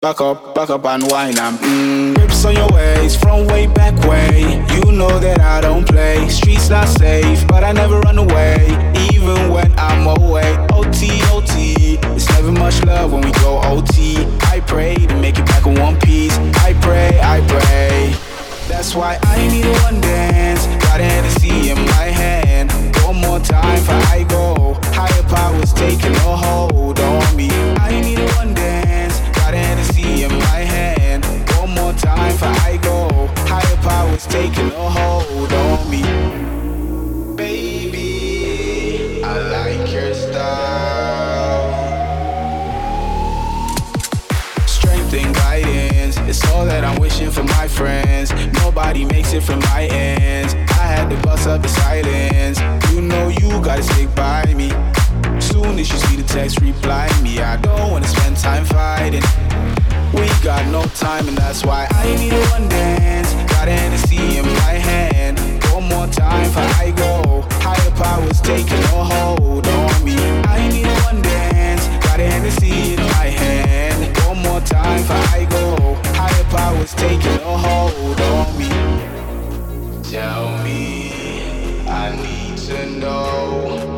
Back up, back up and wine and mm. Grips on your waist from way back way. You know that I don't play. Streets not safe, but I never run away. Even when I'm away. OT, OT. It's never much love when we go OT. I pray to make it back in one piece. I pray, I pray. That's why I need one dance. Got a Hennessy in my hand. One more time for I go. Higher powers taking a hold on me. I need one dance. Got Hennessy in my hand. One more time for I go. Higher powers taking a hold on me. Baby, I like your style. Strength and guidance, it's all that I'm wishing for my friends. Nobody makes it from my ends. I had to bust up the silence. You know you gotta stick by me. Soon as you see the text, reply me. I don't wanna spend time fighting. We got no time, and that's why I need a one dance. Got Hennessy in my hand. One more time for I go. Higher powers taking a hold on me. I need a one dance. Got Hennessy in my hand. One more time for I go. Higher powers taking a hold on me. Tell me, I need to know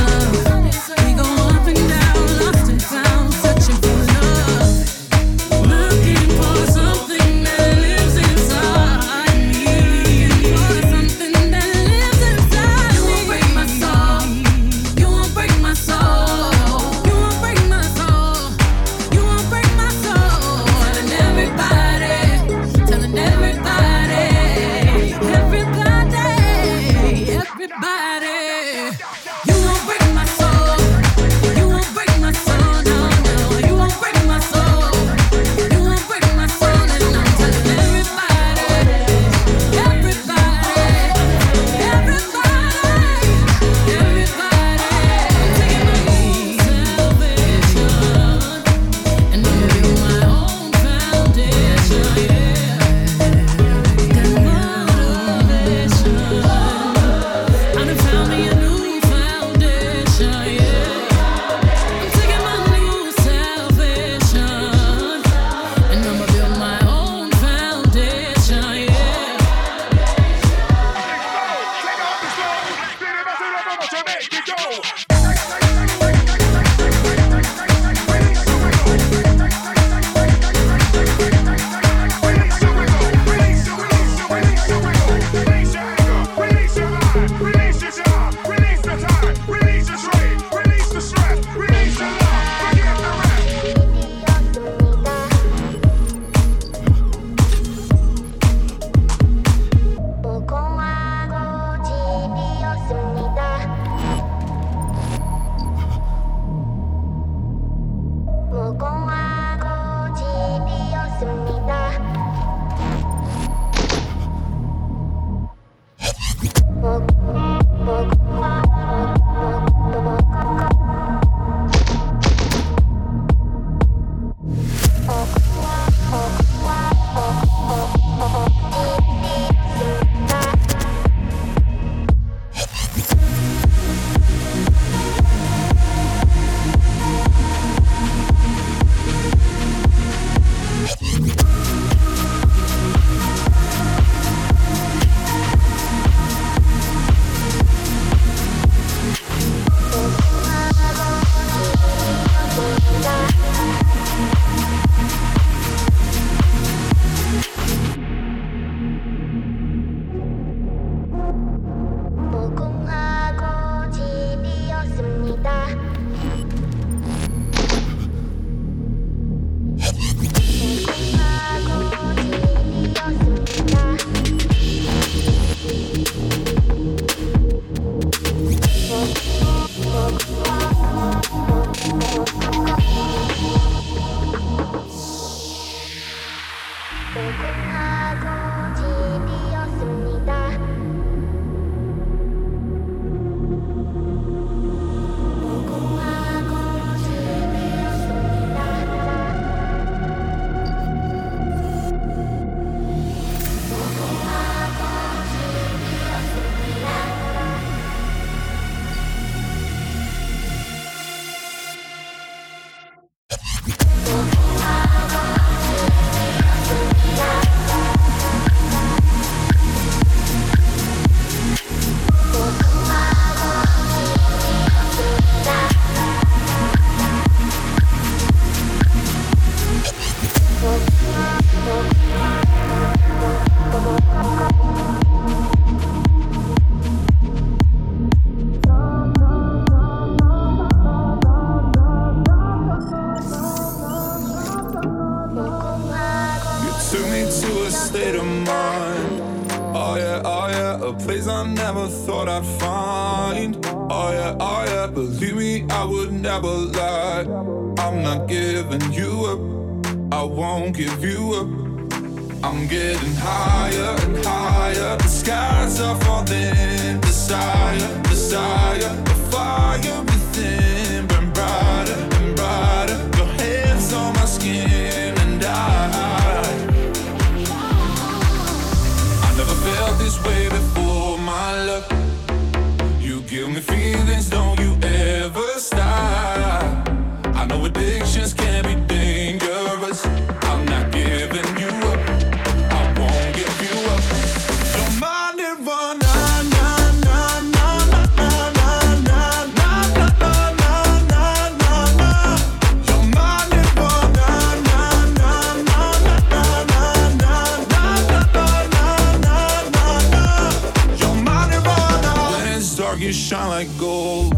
dark, you shine like gold.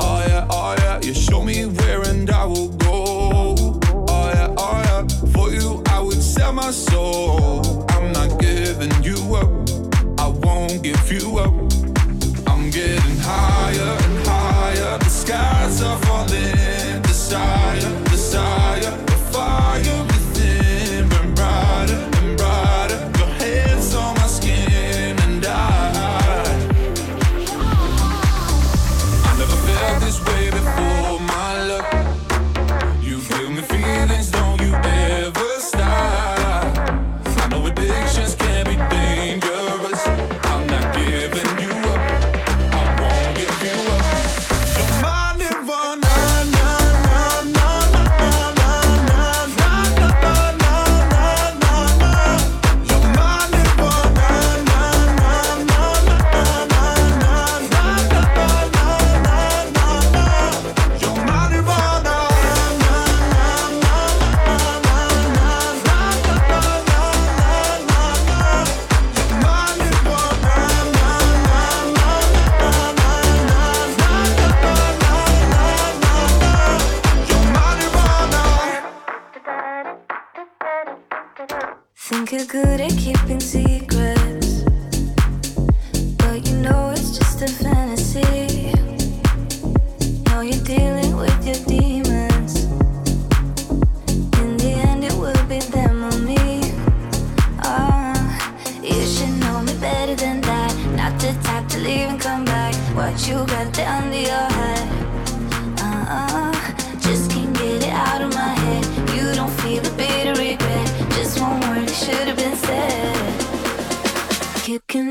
Oh yeah, oh yeah, you show me where and I will go. Oh yeah, oh yeah, for you I would sell my soul. I'm not giving you up, I won't give you up. I'm getting higher and higher, the skies are falling, desire. kicking.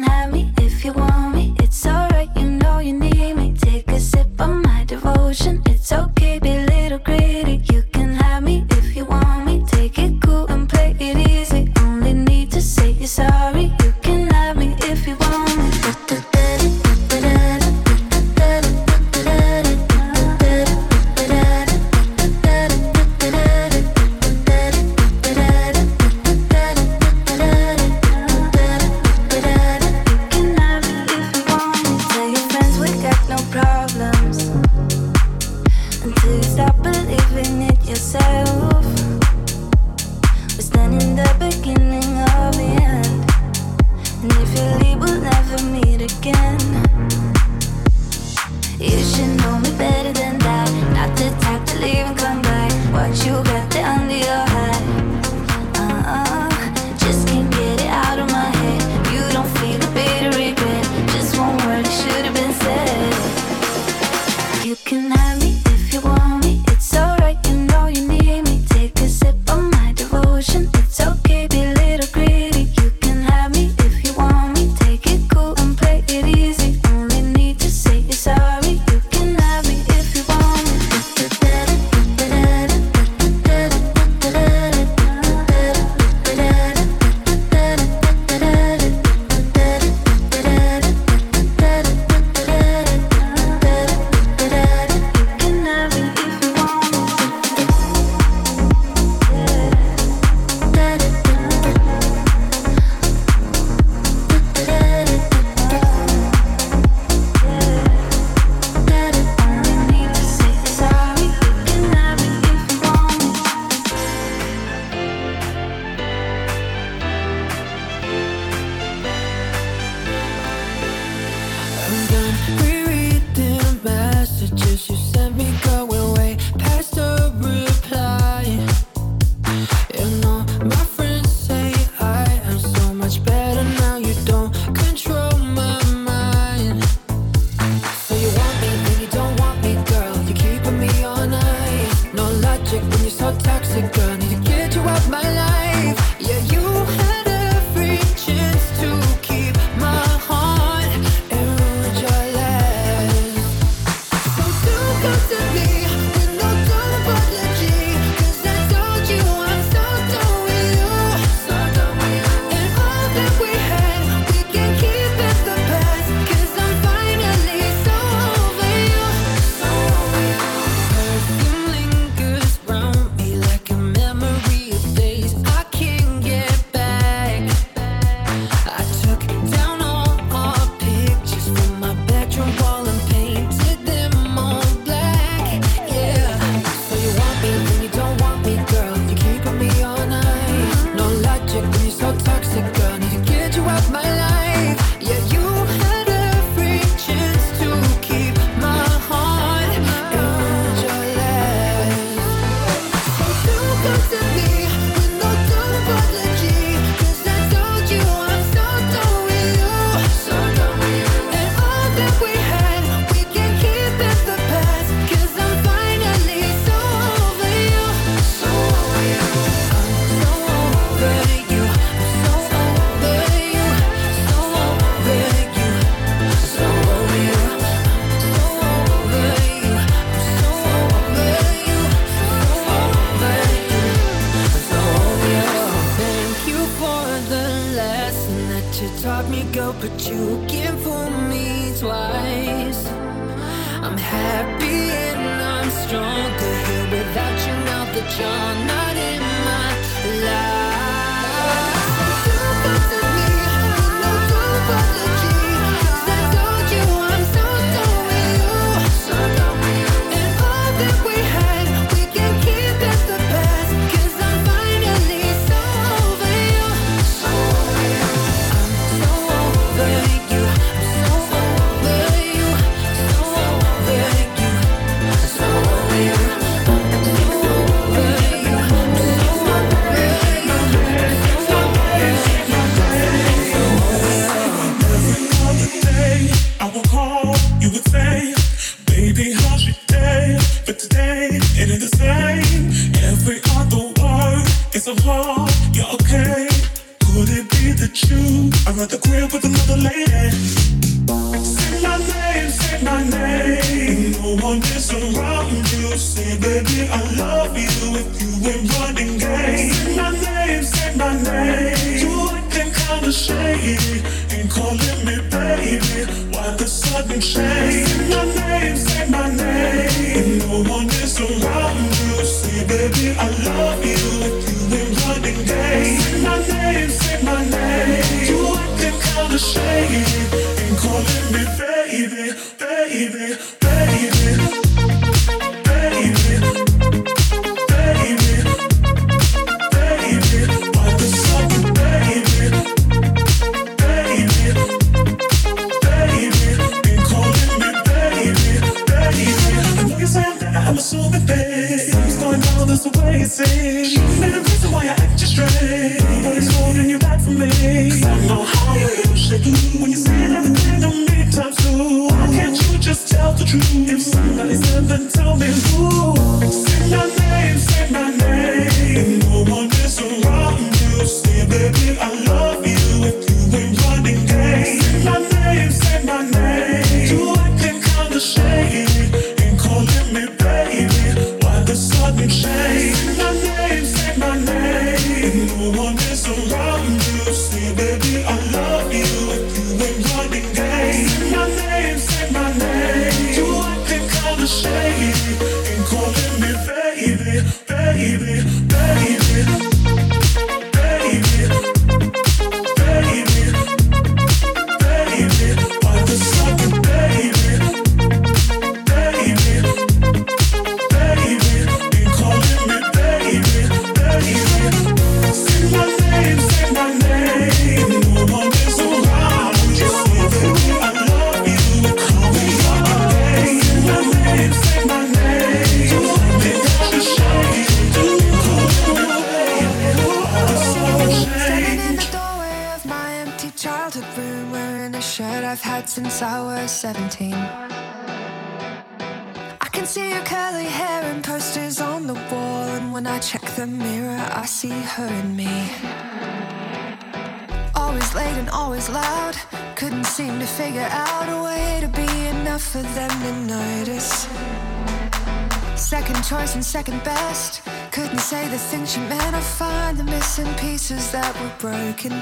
Choice and second best. Couldn't say the things she meant. I find the missing pieces that were broken.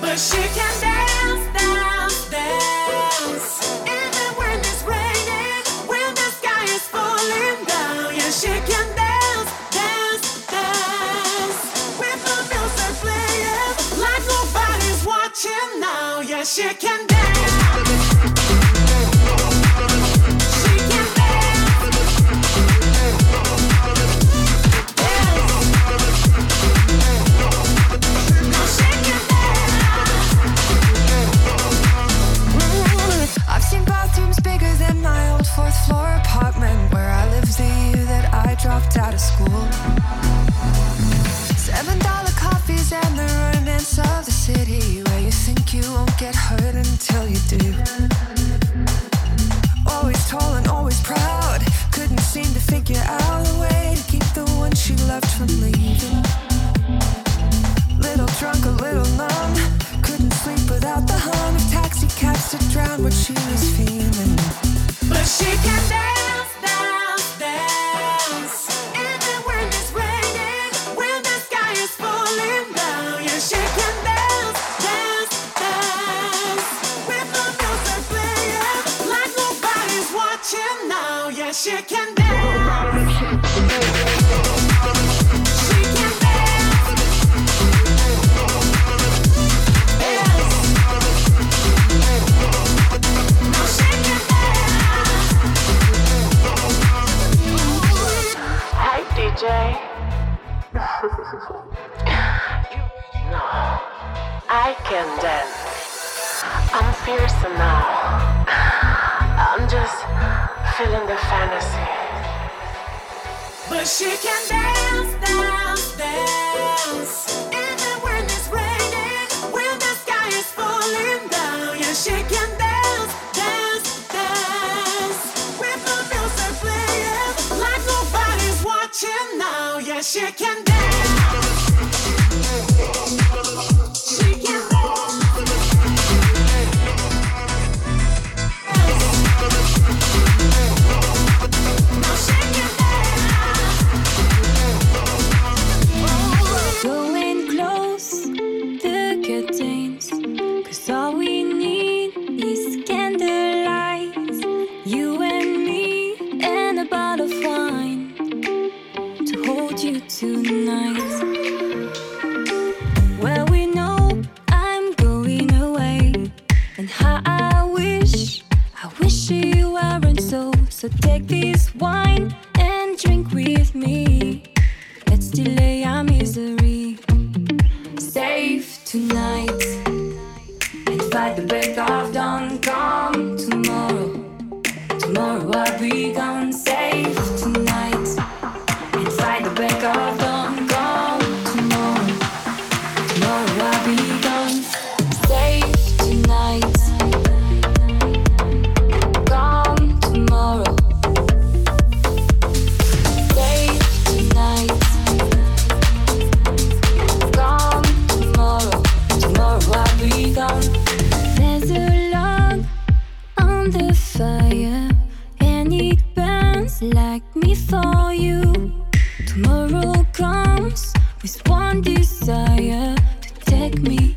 But she can dance, dance, dance. Even when it's raining, when the sky is falling down. Yeah, she can dance, dance, dance. Watching now. Yeah, she can feeling the fantasy. But she can dance, dance, dance. Even when it's raining, when the sky is falling down, yeah, she can dance, dance, dance. With the music playing, like nobody's watching now, yeah, she can dance. like me.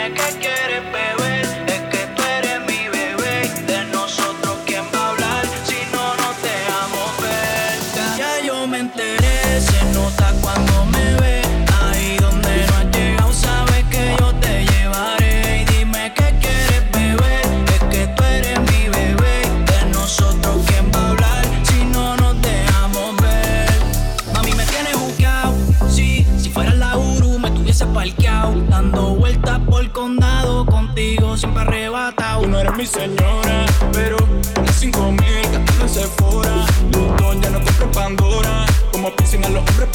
dime qué quieres ver.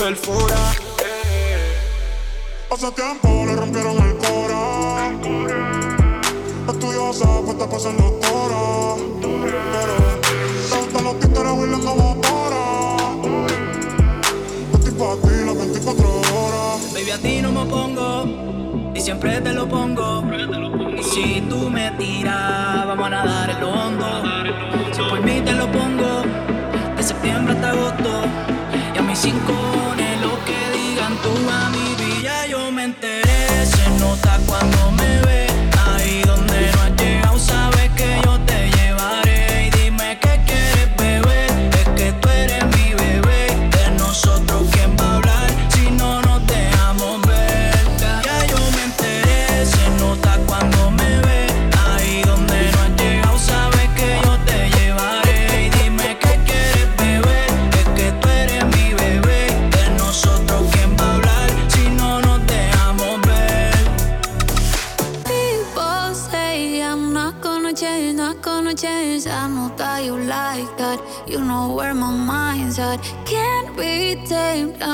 Eh. Hace tiempo le rompieron el cora. Estudiosa, pues está pasando doctora. Pero te gustan los títeres bailando motora. Estoy pa' ti las 24 horas. Baby, a ti no me pongo. Y siempre te lo pongo. Y si tú me tiras, vamos a nadar el hondo. Si por mí te lo pongo, de septiembre hasta agosto mis rincones, lo que digan tú a mi vida yo me enteré, se nota cuando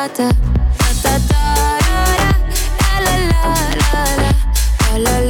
da da da da da la la la la la la.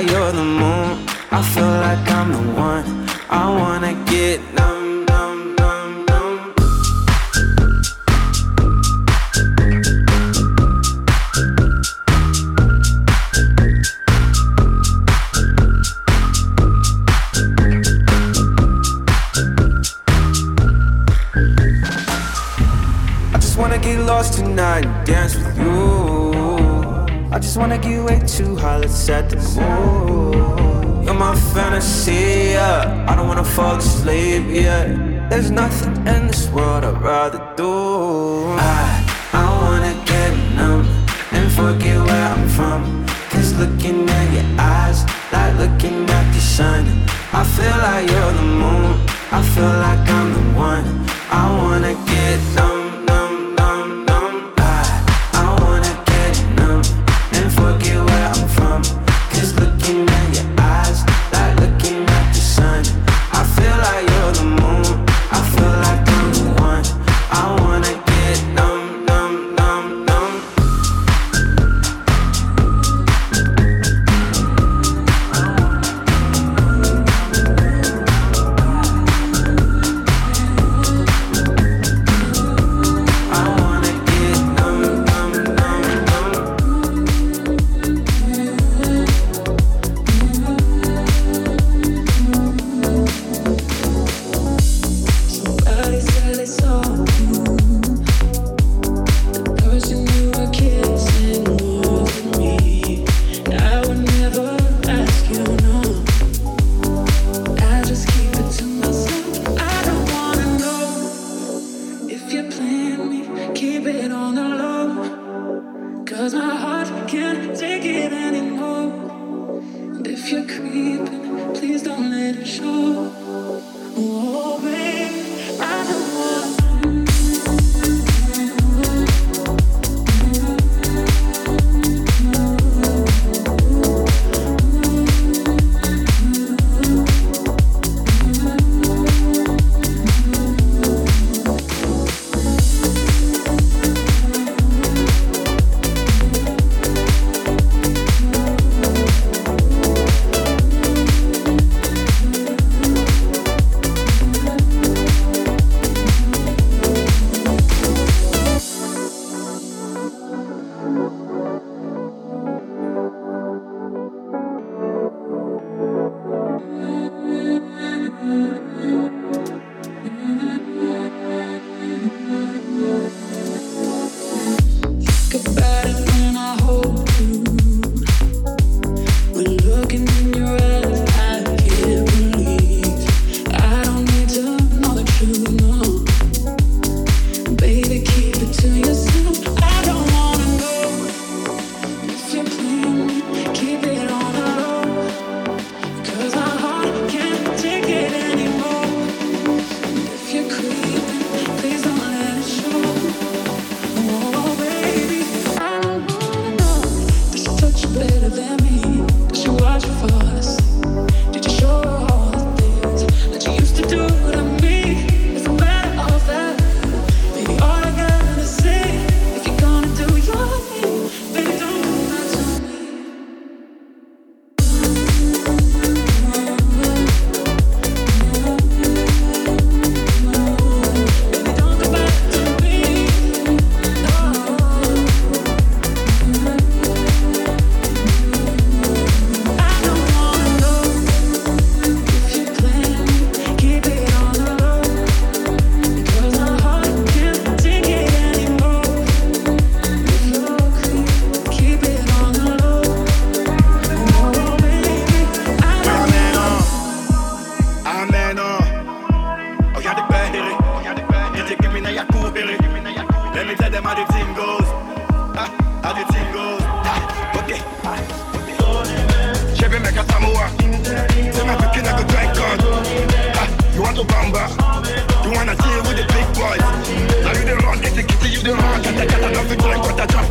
you're the moon.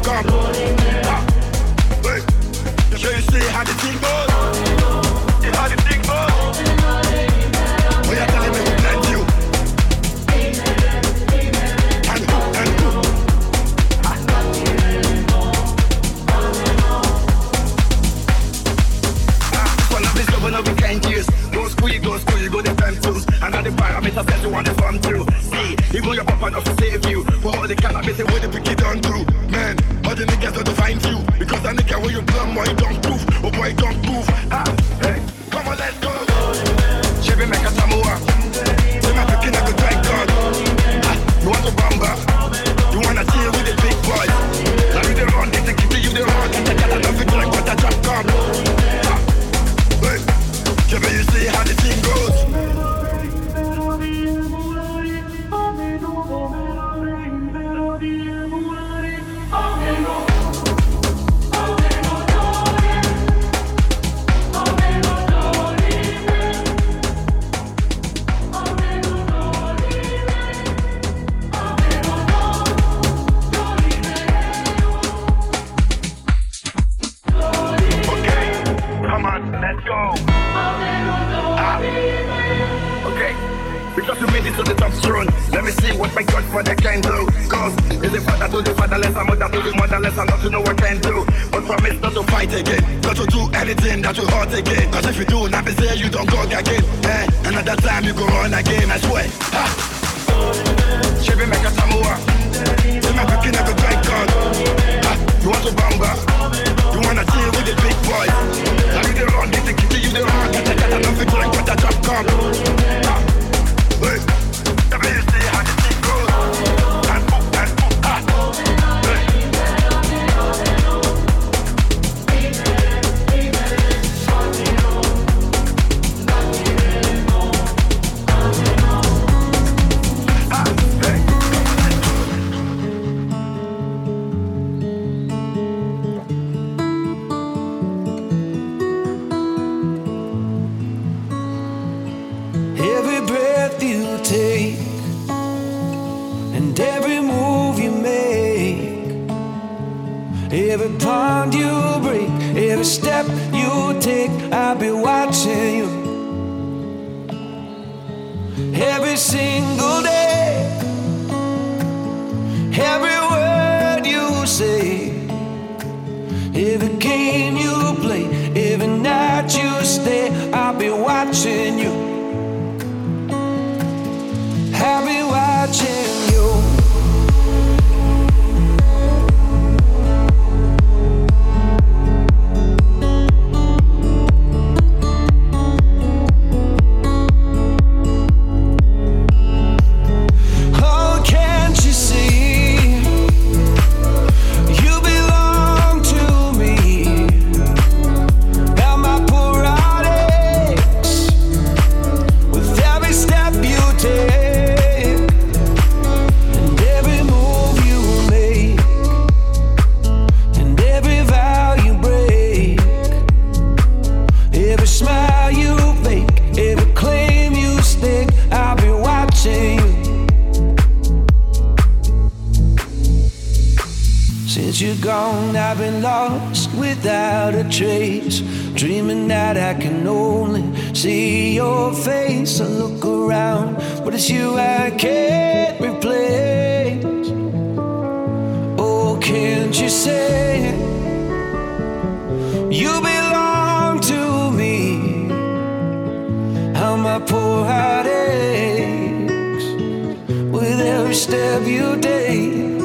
come. see your face. I look around, but it's you I can't replace. Oh, can't you say you belong to me? How my poor heart aches with every step you take.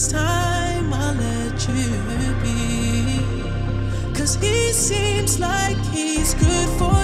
this time I'll let you be. Cause he seems like he's good for